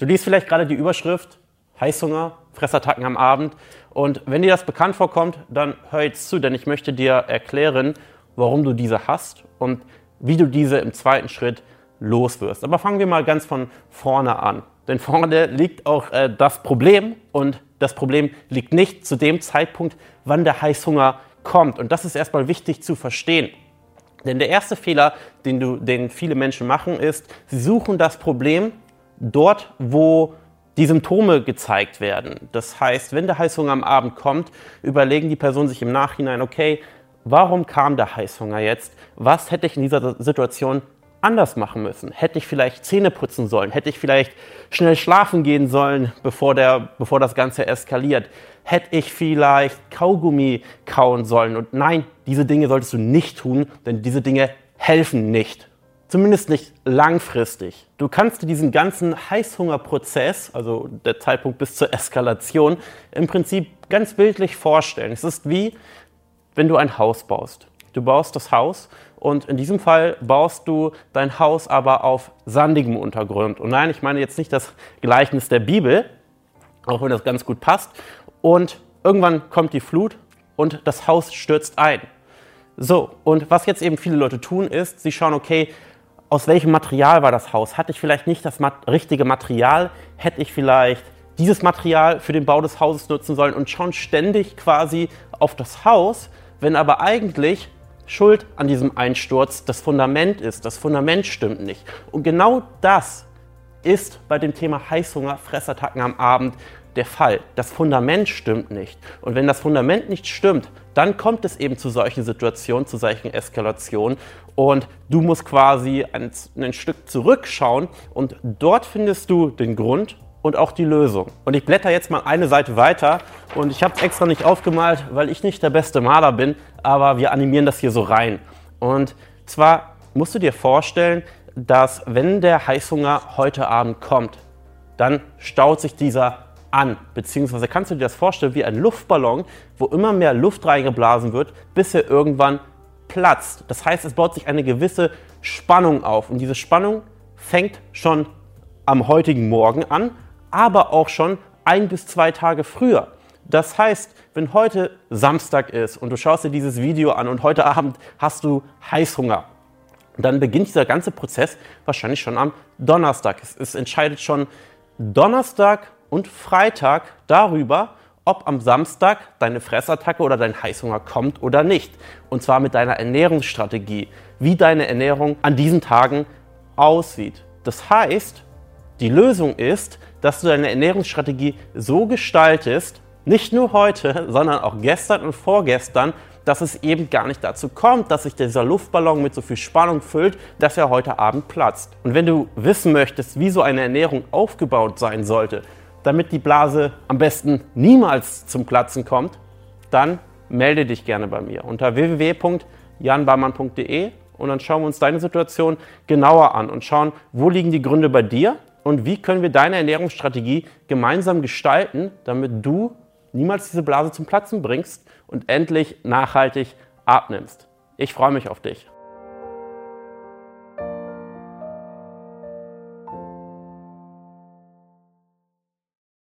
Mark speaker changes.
Speaker 1: Du liest vielleicht gerade die Überschrift Heißhunger, Fressattacken am Abend. Und wenn dir das bekannt vorkommt, dann hör jetzt zu, denn ich möchte dir erklären, warum du diese hast und wie du diese im zweiten Schritt loswirst. Aber fangen wir mal ganz von vorne an. Denn vorne liegt auch äh, das Problem und das Problem liegt nicht zu dem Zeitpunkt, wann der Heißhunger kommt. Und das ist erstmal wichtig zu verstehen. Denn der erste Fehler, den, du, den viele Menschen machen, ist, sie suchen das Problem dort, wo die Symptome gezeigt werden. Das heißt, wenn der Heißhunger am Abend kommt, überlegen die Personen sich im Nachhinein, okay, warum kam der Heißhunger jetzt? Was hätte ich in dieser Situation anders machen müssen? Hätte ich vielleicht Zähne putzen sollen? Hätte ich vielleicht schnell schlafen gehen sollen, bevor, der, bevor das Ganze eskaliert? Hätte ich vielleicht Kaugummi kauen sollen? Und nein, diese Dinge solltest du nicht tun, denn diese Dinge helfen nicht. Zumindest nicht langfristig. Du kannst dir diesen ganzen Heißhungerprozess, also der Zeitpunkt bis zur Eskalation, im Prinzip ganz bildlich vorstellen. Es ist wie, wenn du ein Haus baust. Du baust das Haus und in diesem Fall baust du dein Haus aber auf sandigem Untergrund. Und nein, ich meine jetzt nicht das Gleichnis der Bibel, auch wenn das ganz gut passt. Und irgendwann kommt die Flut und das Haus stürzt ein. So, und was jetzt eben viele Leute tun, ist, sie schauen, okay, aus welchem Material war das Haus? Hatte ich vielleicht nicht das richtige Material? Hätte ich vielleicht dieses Material für den Bau des Hauses nutzen sollen und schauen ständig quasi auf das Haus, wenn aber eigentlich Schuld an diesem Einsturz das Fundament ist. Das Fundament stimmt nicht. Und genau das ist bei dem Thema Heißhunger, Fressattacken am Abend der Fall. Das Fundament stimmt nicht. Und wenn das Fundament nicht stimmt, dann kommt es eben zu solchen Situationen, zu solchen Eskalationen. Und du musst quasi ein, ein Stück zurückschauen und dort findest du den Grund und auch die Lösung. Und ich blätter jetzt mal eine Seite weiter und ich habe es extra nicht aufgemalt, weil ich nicht der beste Maler bin, aber wir animieren das hier so rein. Und zwar musst du dir vorstellen, dass wenn der Heißhunger heute Abend kommt, dann staut sich dieser an. Beziehungsweise kannst du dir das vorstellen wie ein Luftballon, wo immer mehr Luft reingeblasen wird, bis er irgendwann platzt. Das heißt, es baut sich eine gewisse Spannung auf. Und diese Spannung fängt schon am heutigen Morgen an, aber auch schon ein bis zwei Tage früher. Das heißt, wenn heute Samstag ist und du schaust dir dieses Video an und heute Abend hast du Heißhunger, dann beginnt dieser ganze Prozess wahrscheinlich schon am Donnerstag. Es, es entscheidet schon Donnerstag und Freitag darüber, ob am Samstag deine Fressattacke oder dein Heißhunger kommt oder nicht. Und zwar mit deiner Ernährungsstrategie, wie deine Ernährung an diesen Tagen aussieht. Das heißt, die Lösung ist, dass du deine Ernährungsstrategie so gestaltest, nicht nur heute, sondern auch gestern und vorgestern, dass es eben gar nicht dazu kommt, dass sich dieser Luftballon mit so viel Spannung füllt, dass er heute Abend platzt. Und wenn du wissen möchtest, wie so eine Ernährung aufgebaut sein sollte, damit die Blase am besten niemals zum Platzen kommt, dann melde dich gerne bei mir unter www.janbarmann.de und dann schauen wir uns deine Situation genauer an und schauen, wo liegen die Gründe bei dir und wie können wir deine Ernährungsstrategie gemeinsam gestalten, damit du niemals diese Blase zum Platzen bringst und endlich nachhaltig abnimmst. Ich freue mich auf dich.